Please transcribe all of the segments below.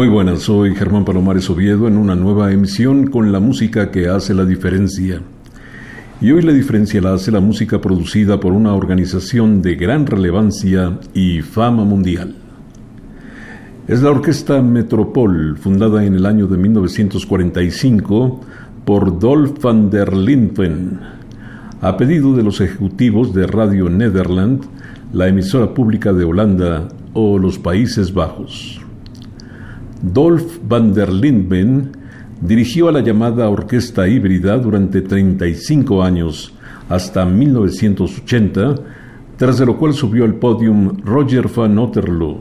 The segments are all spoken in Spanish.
Muy buenas, soy Germán Palomares Oviedo en una nueva emisión con la música que hace la diferencia. Y hoy la diferencia la hace la música producida por una organización de gran relevancia y fama mundial. Es la Orquesta Metropol, fundada en el año de 1945 por Dolf van der Linden, a pedido de los ejecutivos de Radio Nederland, la emisora pública de Holanda o los Países Bajos. Dolf van der Linden dirigió a la llamada orquesta híbrida durante 35 años, hasta 1980, tras lo cual subió al podium Roger van Otterloo,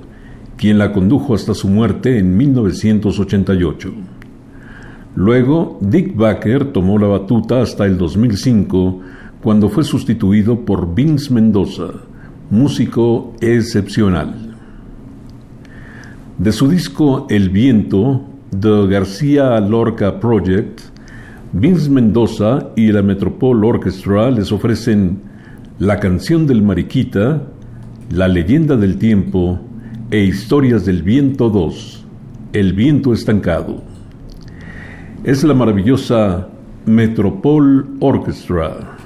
quien la condujo hasta su muerte en 1988. Luego, Dick Baker tomó la batuta hasta el 2005, cuando fue sustituido por Vince Mendoza, músico excepcional. De su disco El Viento, The García Lorca Project, Vince Mendoza y la Metropole Orchestra les ofrecen La canción del Mariquita, La leyenda del tiempo e Historias del Viento 2, El viento estancado. Es la maravillosa Metropole Orchestra.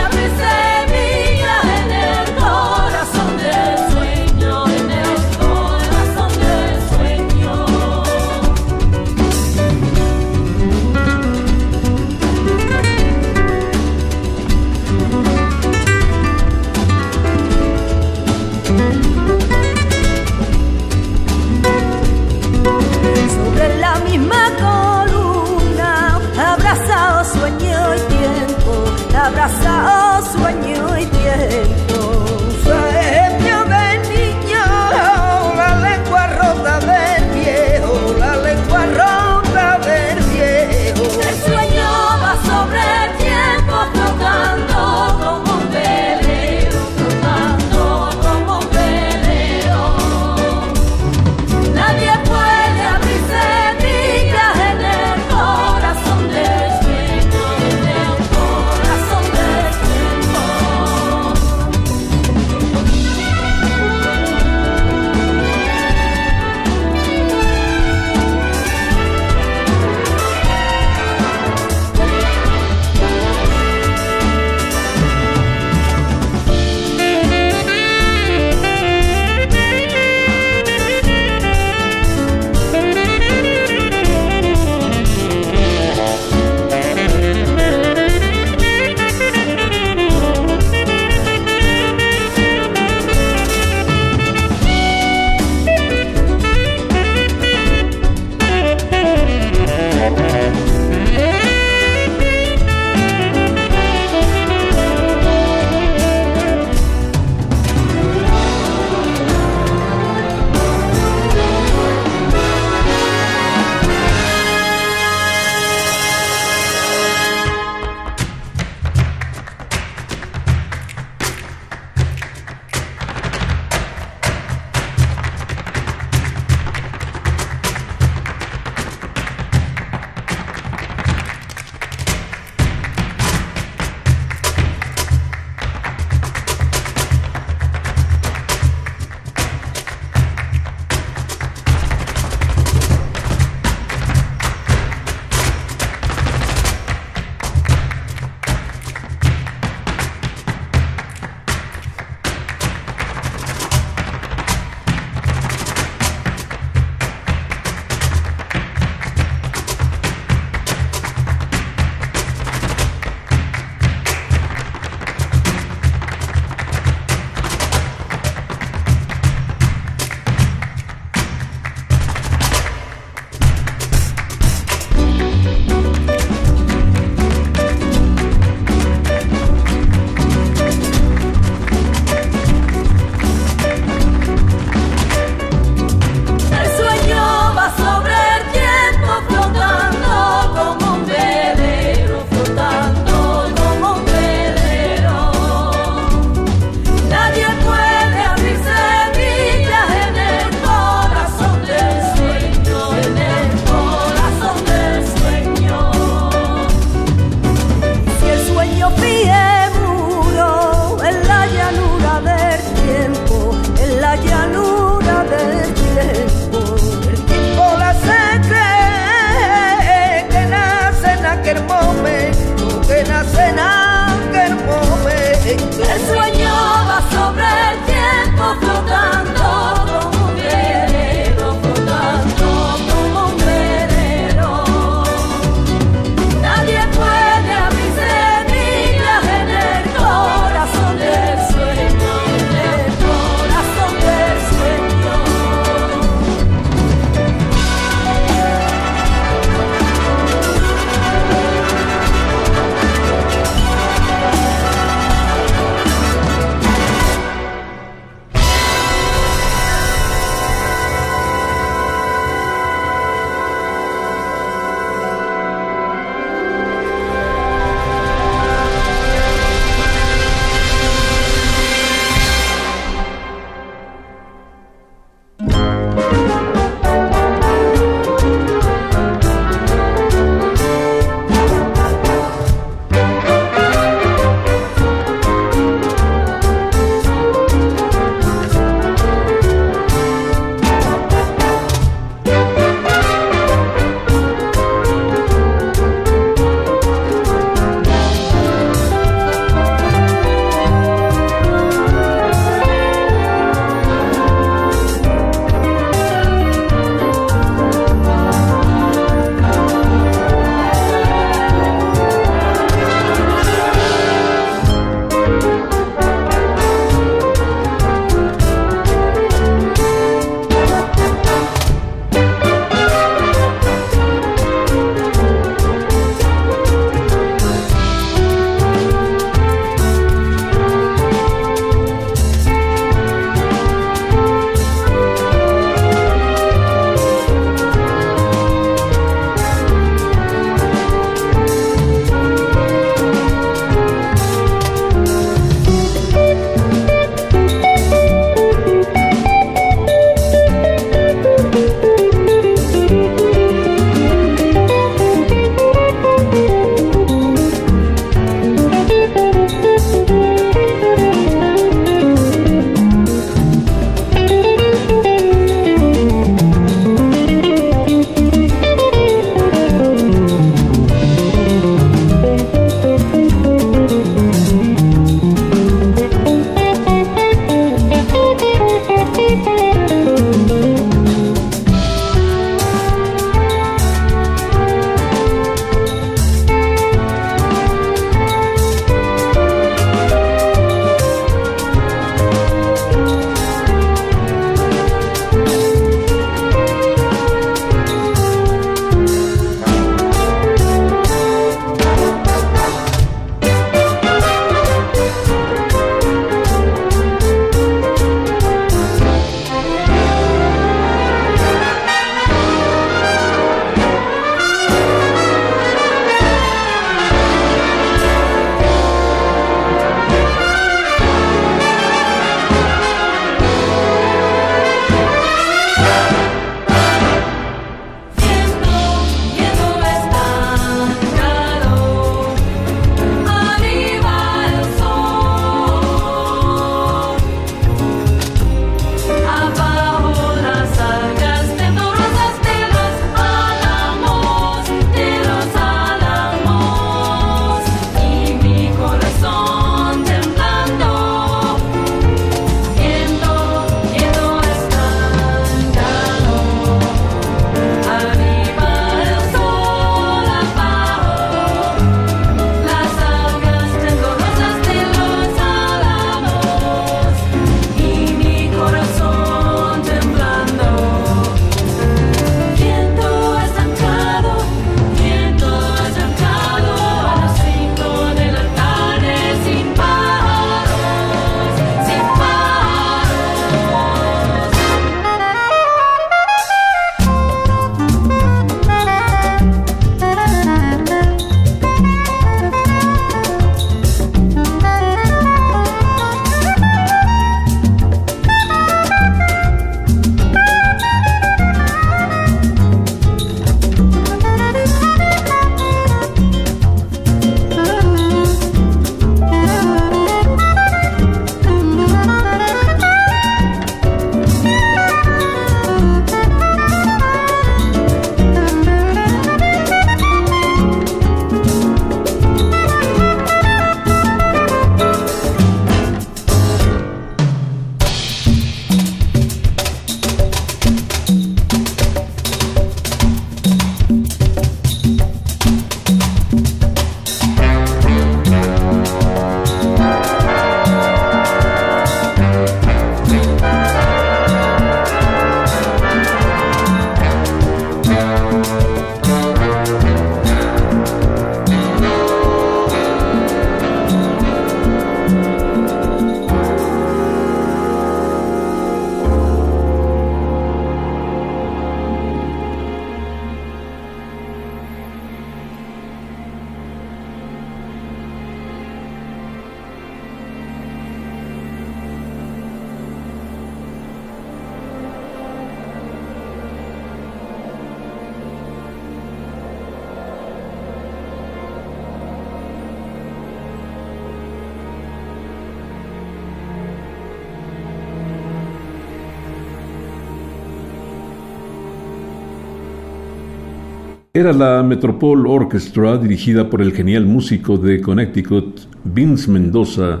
Era la Metropole Orchestra dirigida por el genial músico de Connecticut, Vince Mendoza,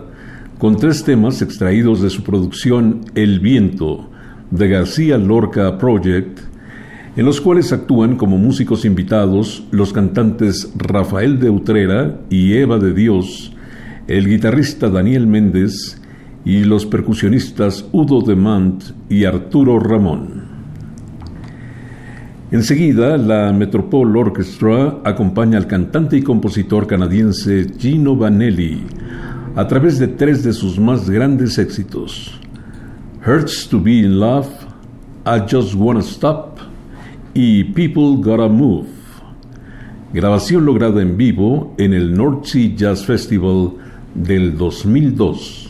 con tres temas extraídos de su producción El Viento, de García Lorca Project, en los cuales actúan como músicos invitados los cantantes Rafael de Utrera y Eva de Dios, el guitarrista Daniel Méndez y los percusionistas Udo Demant y Arturo Ramón. Enseguida, la Metropole Orchestra acompaña al cantante y compositor canadiense Gino Vanelli a través de tres de sus más grandes éxitos: Hurts to Be in Love, I Just Wanna Stop y People Gotta Move. Grabación lograda en vivo en el North Sea Jazz Festival del 2002.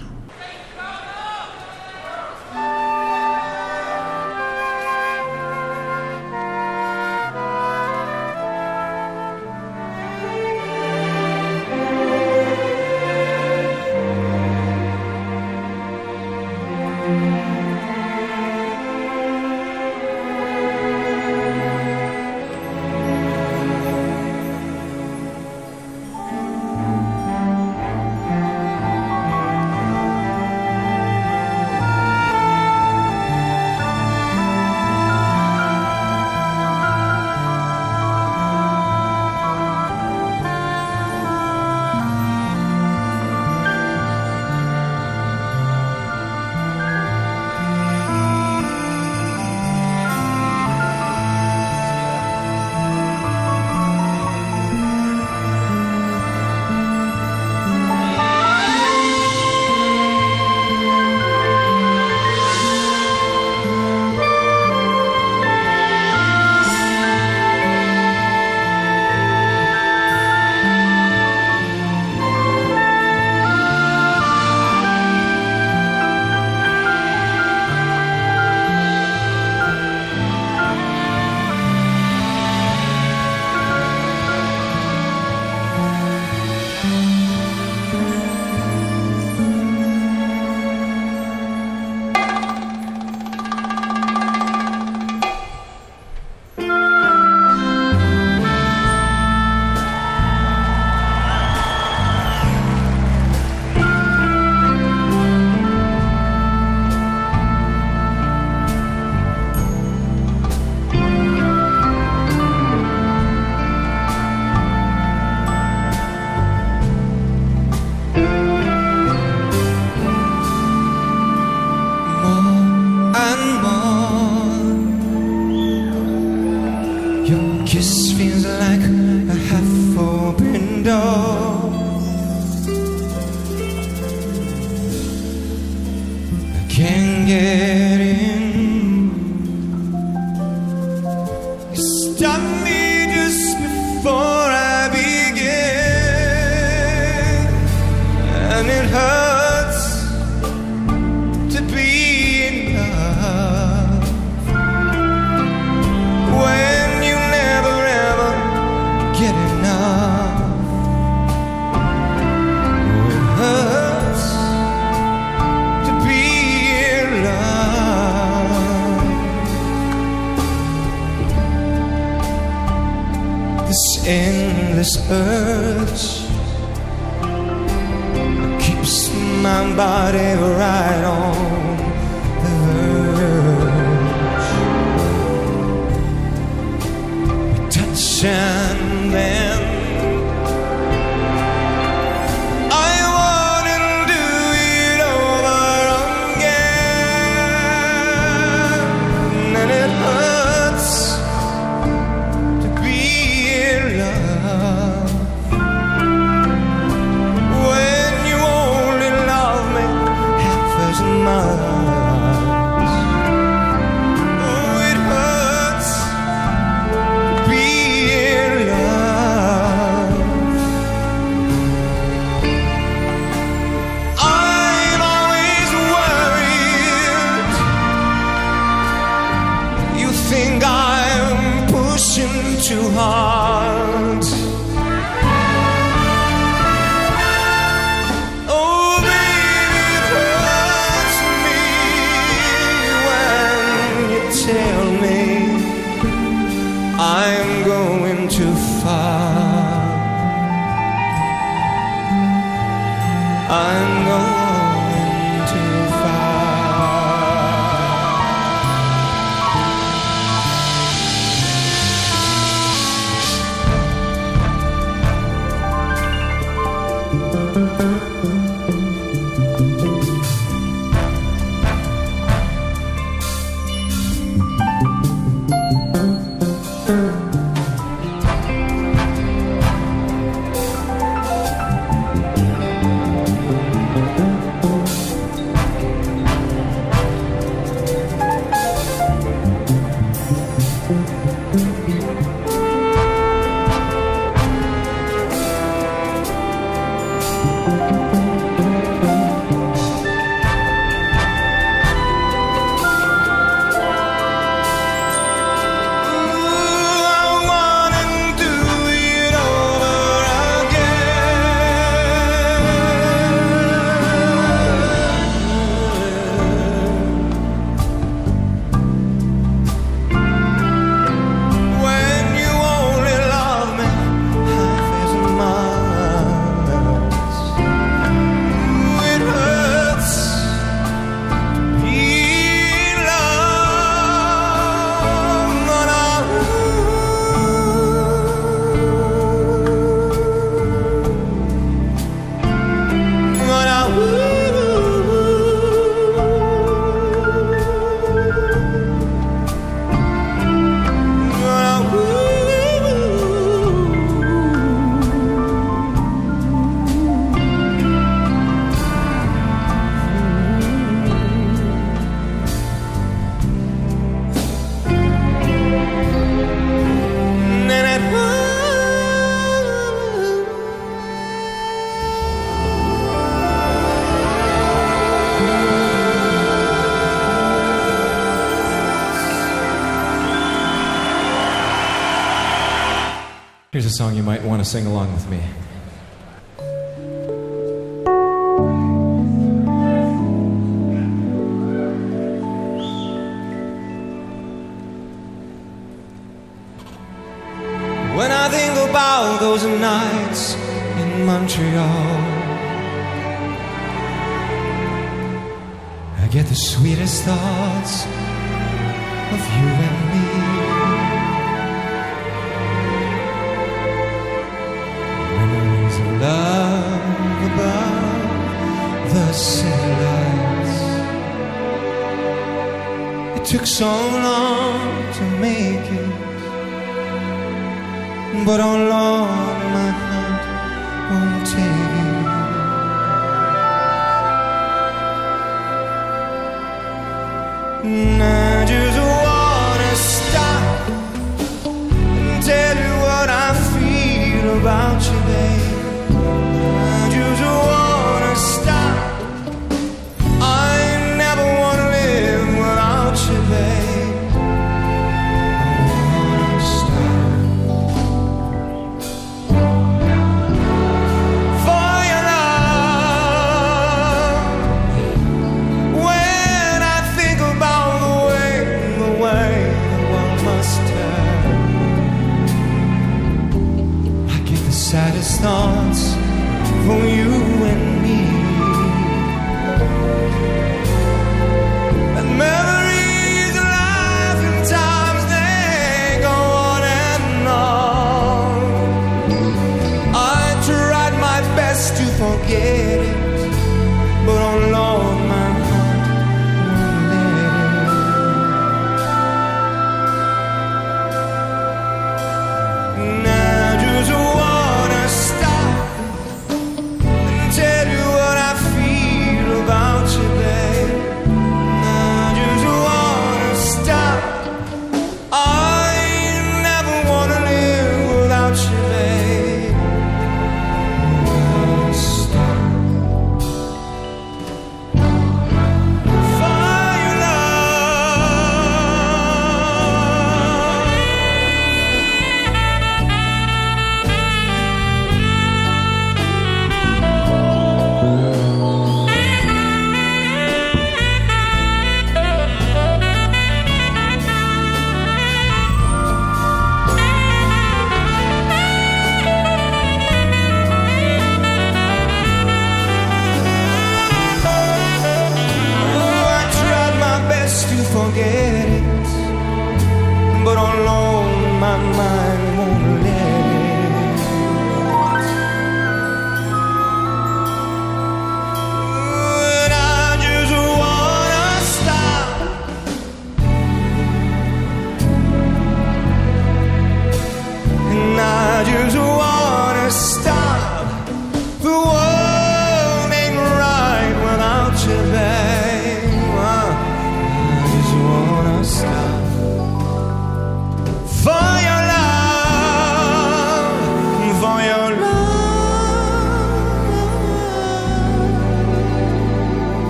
Sing along with me.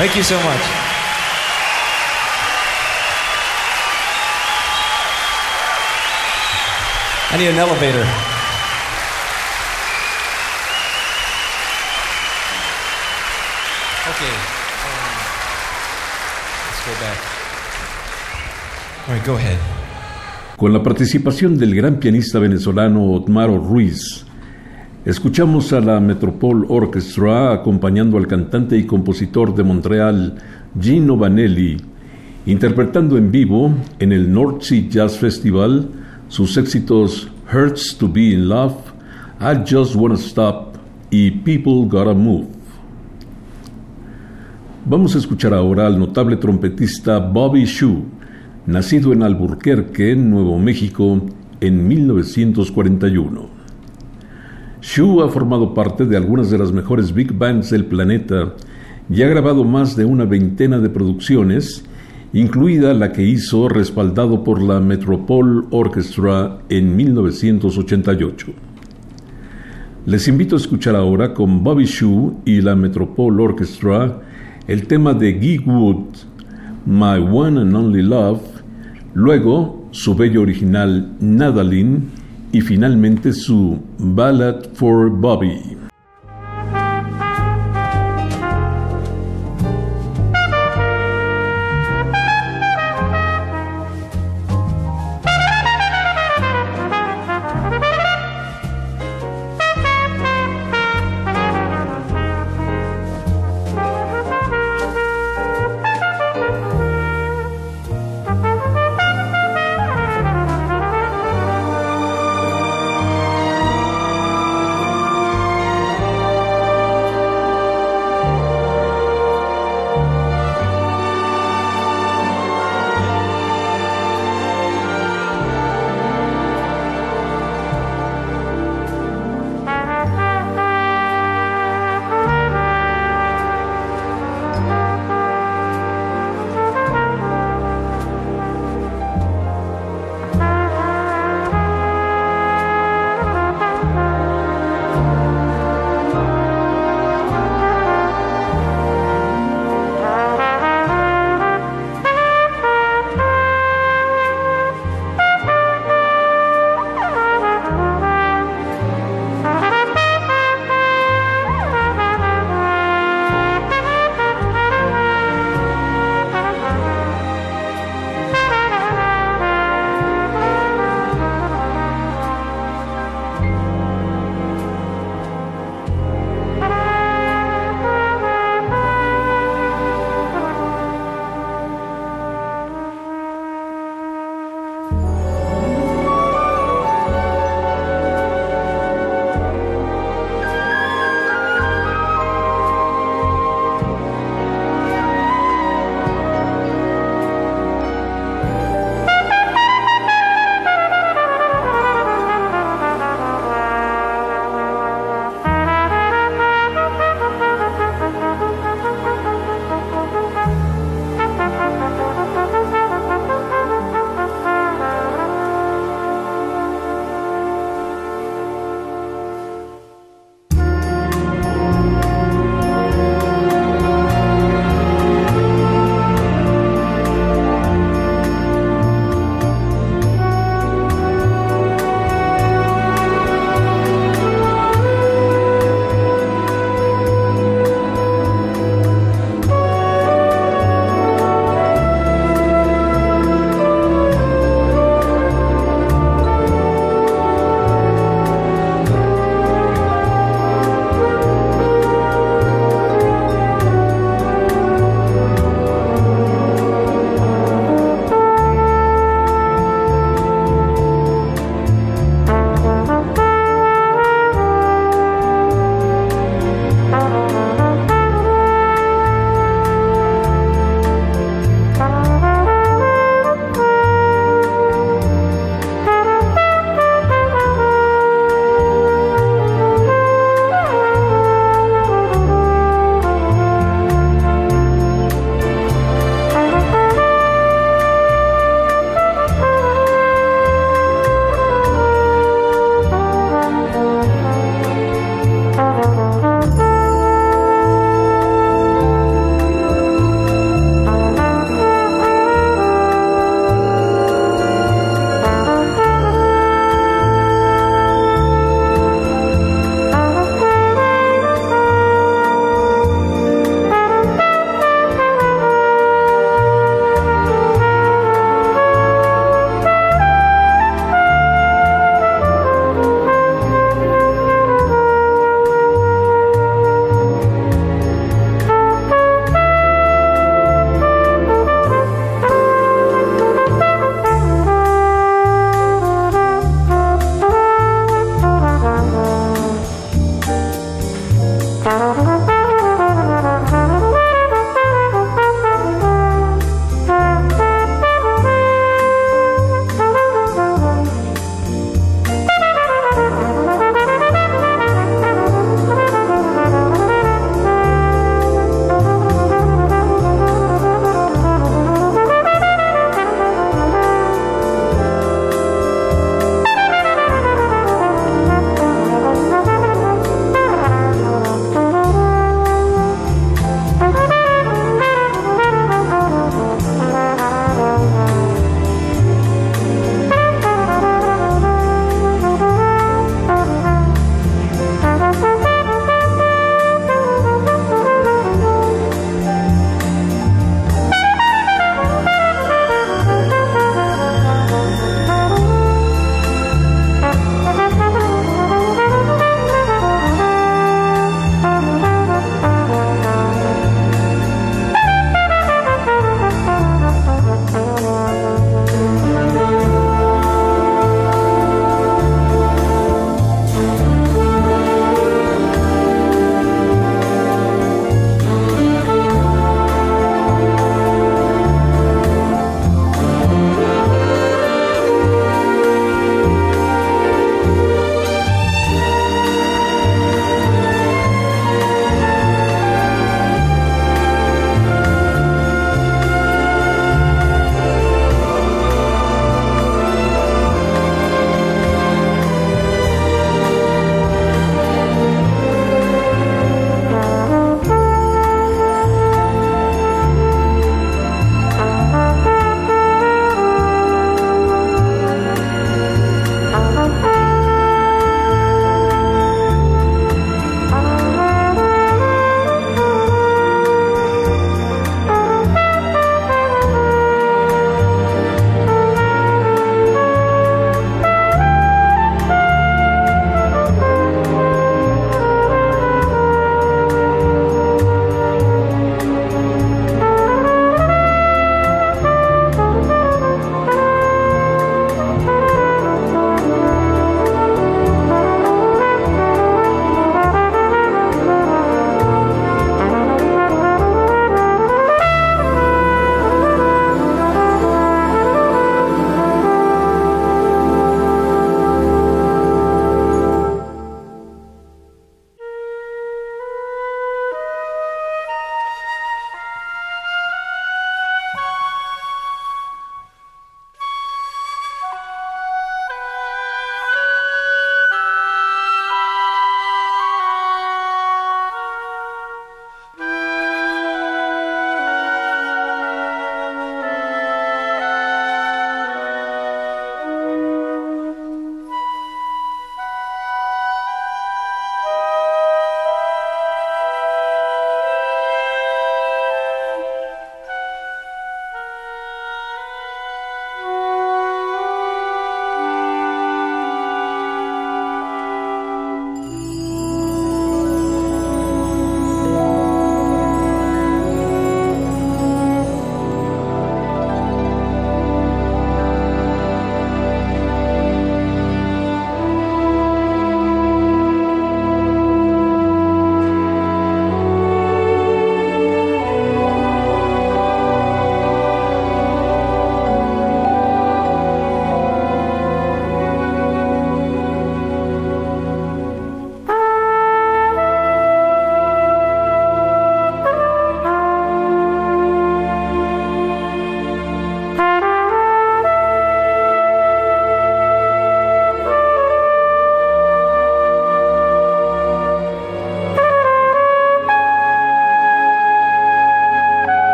Thank you so much. I need an elevator. Okay. Um, let's go back. All right, go ahead. Con la participación del gran pianista venezolano Otmaro Ruiz, Escuchamos a la Metropole Orchestra acompañando al cantante y compositor de Montreal, Gino Vanelli, interpretando en vivo en el North Sea Jazz Festival sus éxitos Hurts to Be in Love, I Just Wanna Stop y People Gotta Move. Vamos a escuchar ahora al notable trompetista Bobby Shue, nacido en Alburquerque, Nuevo México, en 1941. Shue ha formado parte de algunas de las mejores big bands del planeta y ha grabado más de una veintena de producciones, incluida la que hizo respaldado por la Metropole Orchestra en 1988. Les invito a escuchar ahora con Bobby Shue y la Metropole Orchestra el tema de Guy Wood, My One and Only Love, luego su bello original Nadalin y finalmente su Ballad for Bobby.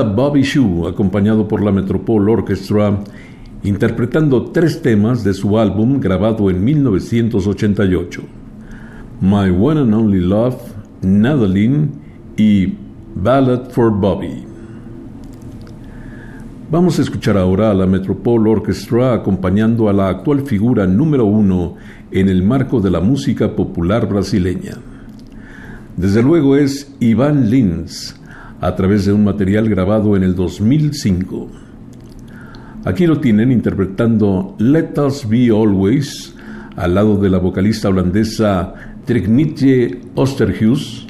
Bobby Shue, acompañado por la Metropole Orchestra, interpretando tres temas de su álbum grabado en 1988. My One and Only Love, Nadaline y Ballad for Bobby. Vamos a escuchar ahora a la Metropole Orchestra acompañando a la actual figura número uno en el marco de la música popular brasileña. Desde luego es Ivan Lins, a través de un material grabado en el 2005. Aquí lo tienen interpretando Let Us Be Always, al lado de la vocalista holandesa Trignitje Osterhuis,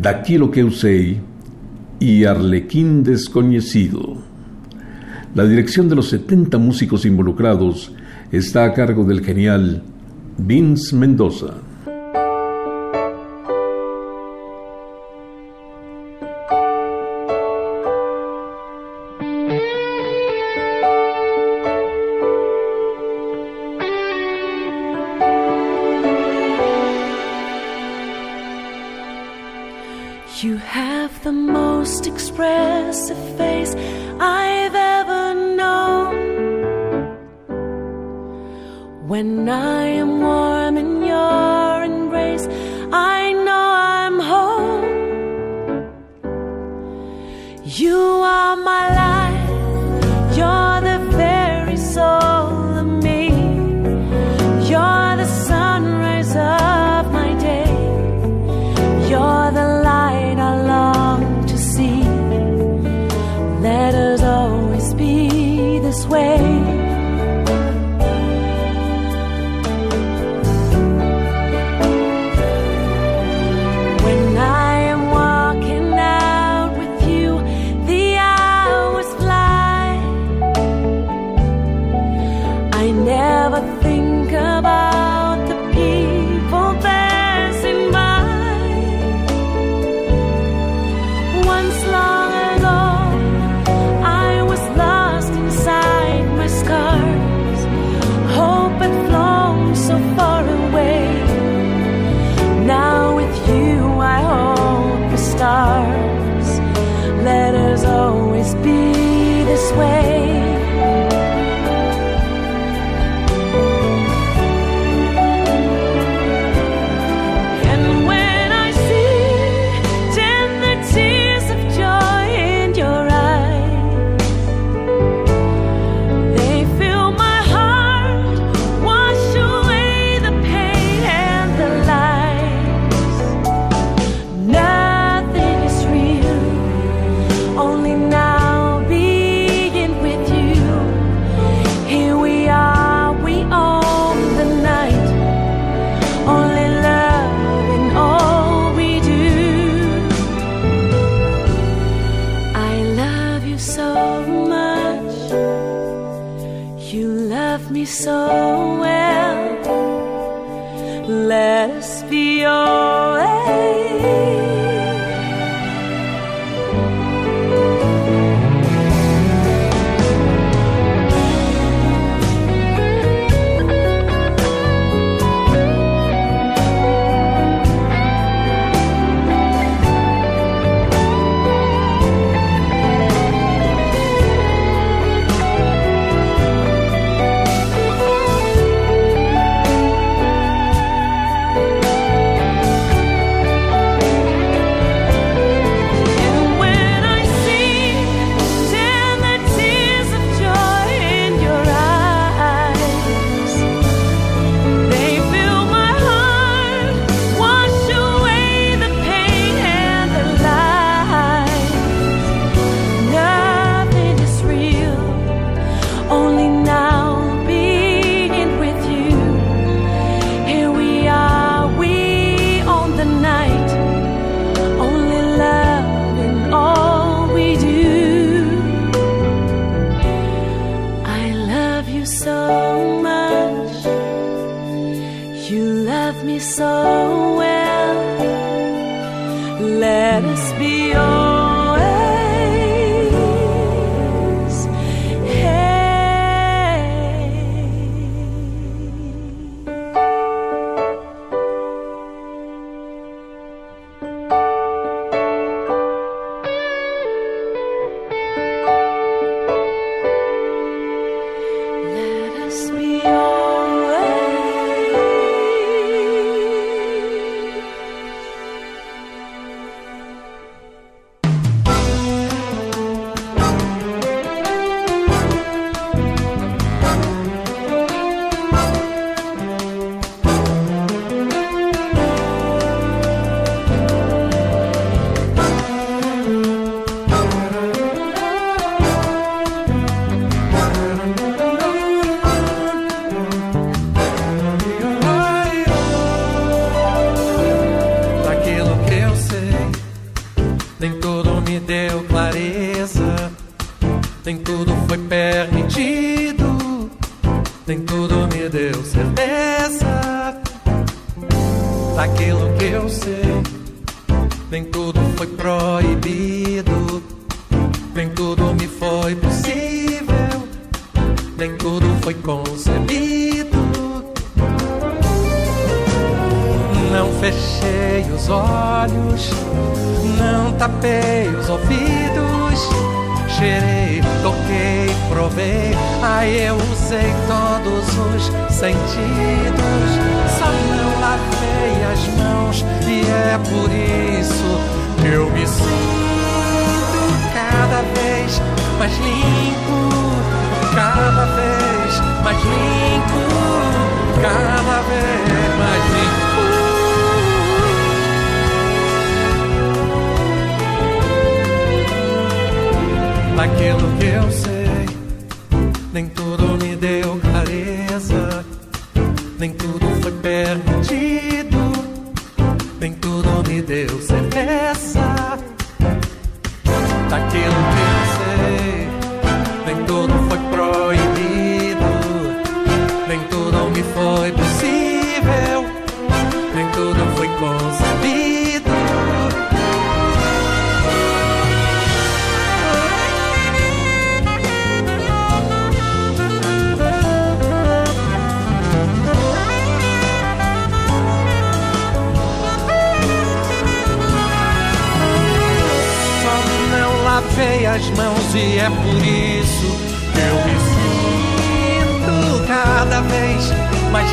Daquilo que usei y Arlequín Desconocido. La dirección de los 70 músicos involucrados está a cargo del genial Vince Mendoza. Most face I've ever known. When I am warm daquilo que eu sei. Nem tudo me deu clareza, nem tudo foi permitido, nem tudo me deu certeza daquilo que eu e é por isso que eu me sinto cada vez mais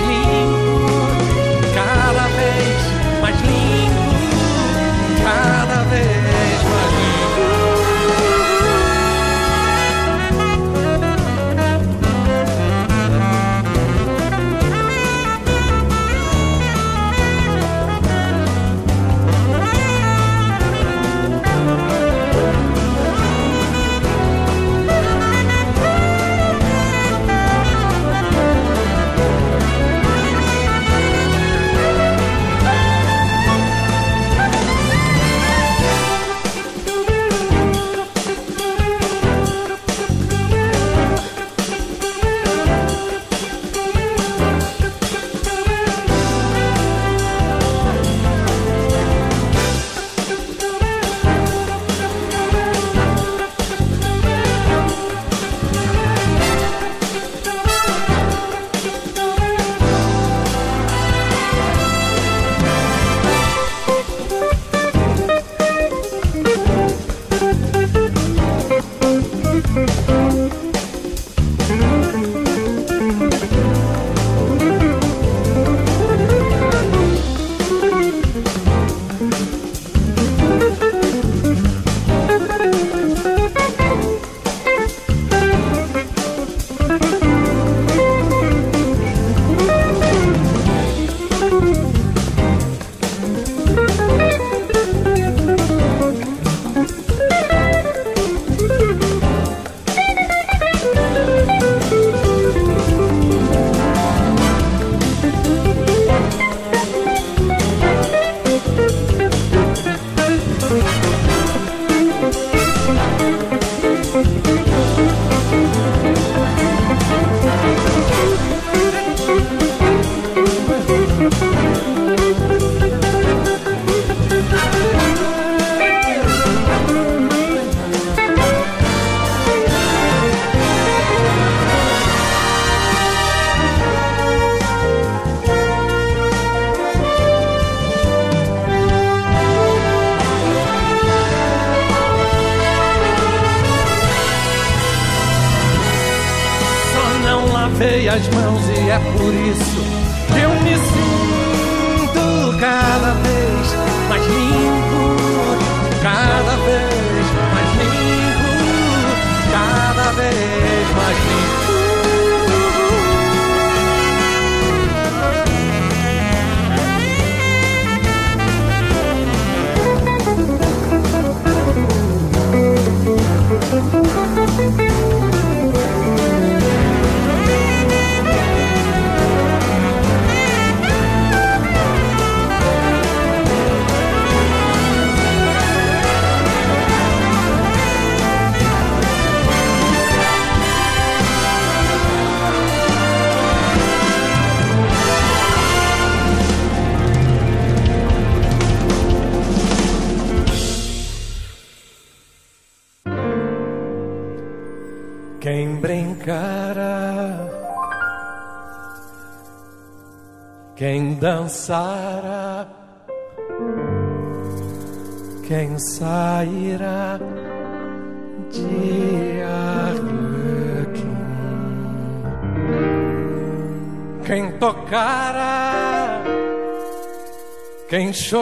show.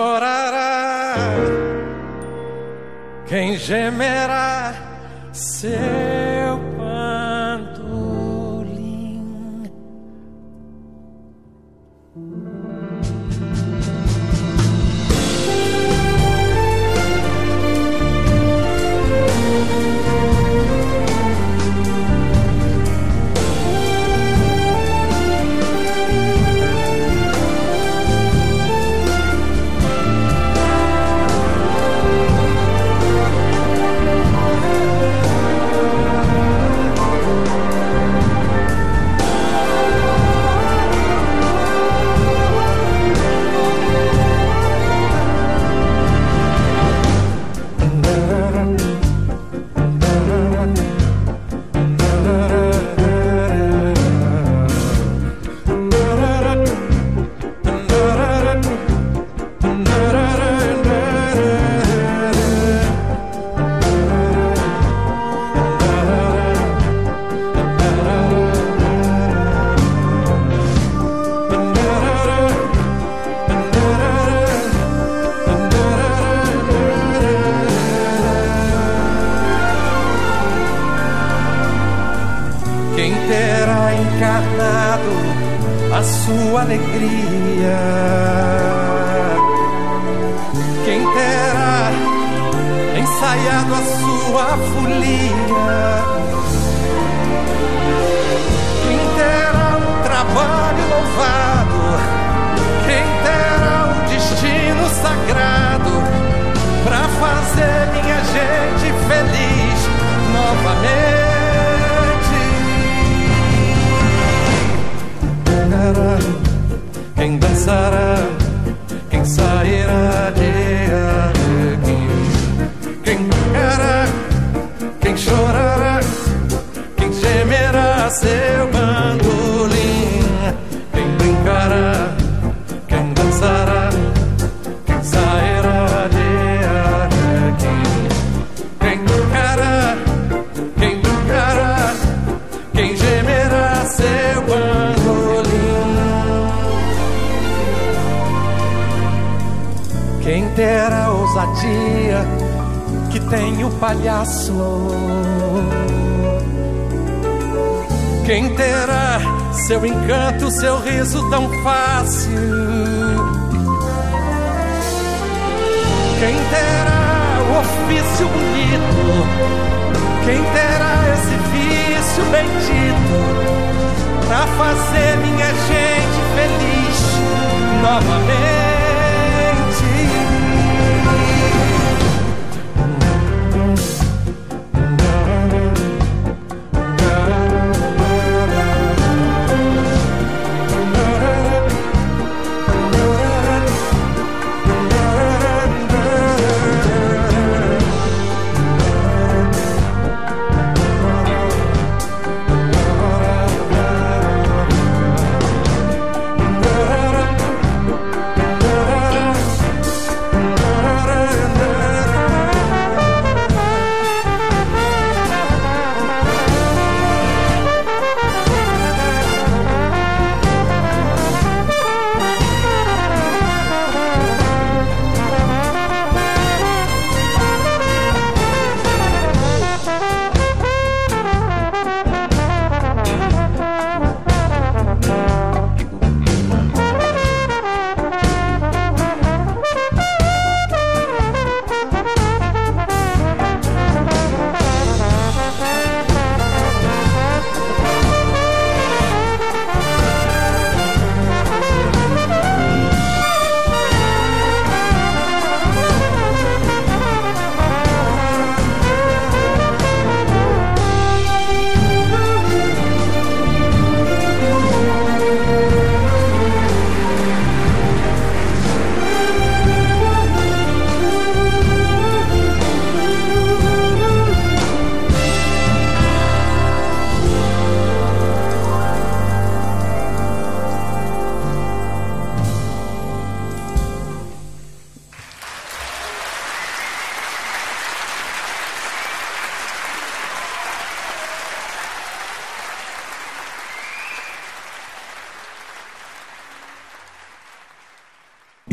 love.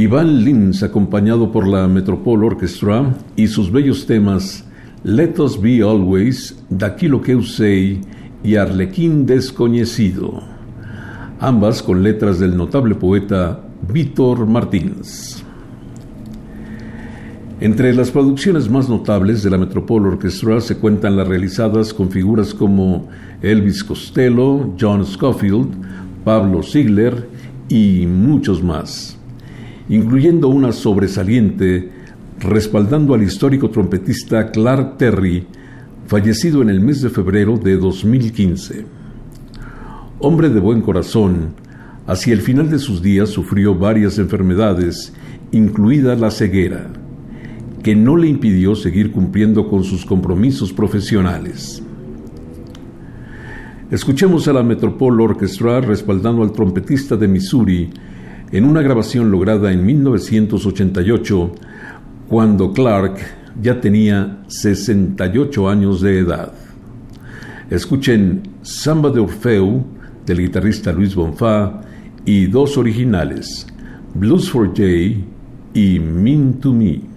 Iván Lins, acompañado por la Metropole Orchestra y sus bellos temas Let Us Be Always, Daquilo que Usei y Arlequín Desconocido, ambas con letras del notable poeta Víctor Martínez. Entre las producciones más notables de la Metropole Orchestra se cuentan las realizadas con figuras como Elvis Costello, John Scofield, Pablo Ziegler y muchos más, incluyendo una sobresaliente respaldando al histórico trompetista Clark Terry, fallecido en el mes de febrero de 2015. Hombre de buen corazón, hacia el final de sus días sufrió varias enfermedades, incluida la ceguera que no le impidió seguir cumpliendo con sus compromisos profesionales. Escuchemos a la Metropole Orchestra respaldando al trompetista de Missouri en una grabación lograda en 1988, cuando Clark ya tenía 68 años de edad. Escuchen Samba de Orfeu del guitarrista Luis Bonfa y dos originales, Blues for Jay y Mean to Me.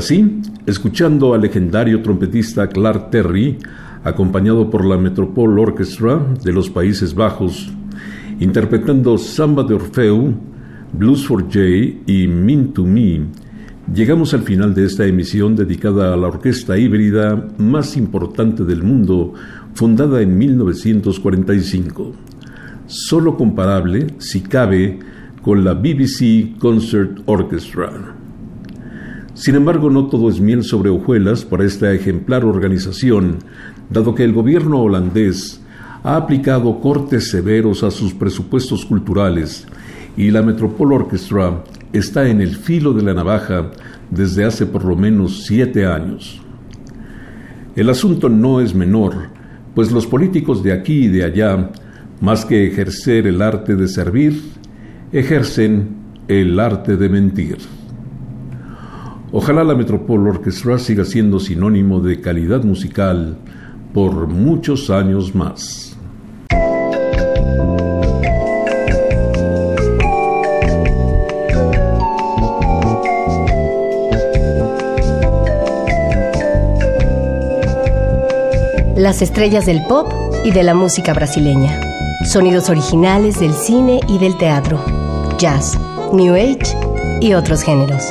Así, escuchando al legendario trompetista Clark Terry, acompañado por la Metropole Orchestra de los Países Bajos, interpretando Samba de Orfeu, Blues for Jay y Mean to Me, llegamos al final de esta emisión dedicada a la orquesta híbrida más importante del mundo, fundada en 1945, solo comparable, si cabe, con la BBC Concert Orchestra. Sin embargo, no todo es miel sobre hojuelas para esta ejemplar organización, dado que el gobierno holandés ha aplicado cortes severos a sus presupuestos culturales y la Metropole Orchestra está en el filo de la navaja desde hace por lo menos siete años. El asunto no es menor, pues los políticos de aquí y de allá, más que ejercer el arte de servir, ejercen el arte de mentir. Ojalá la Metropole Orchestra siga siendo sinónimo de calidad musical por muchos años más. Las estrellas del pop y de la música brasileña. Sonidos originales del cine y del teatro. Jazz, New Age y otros géneros.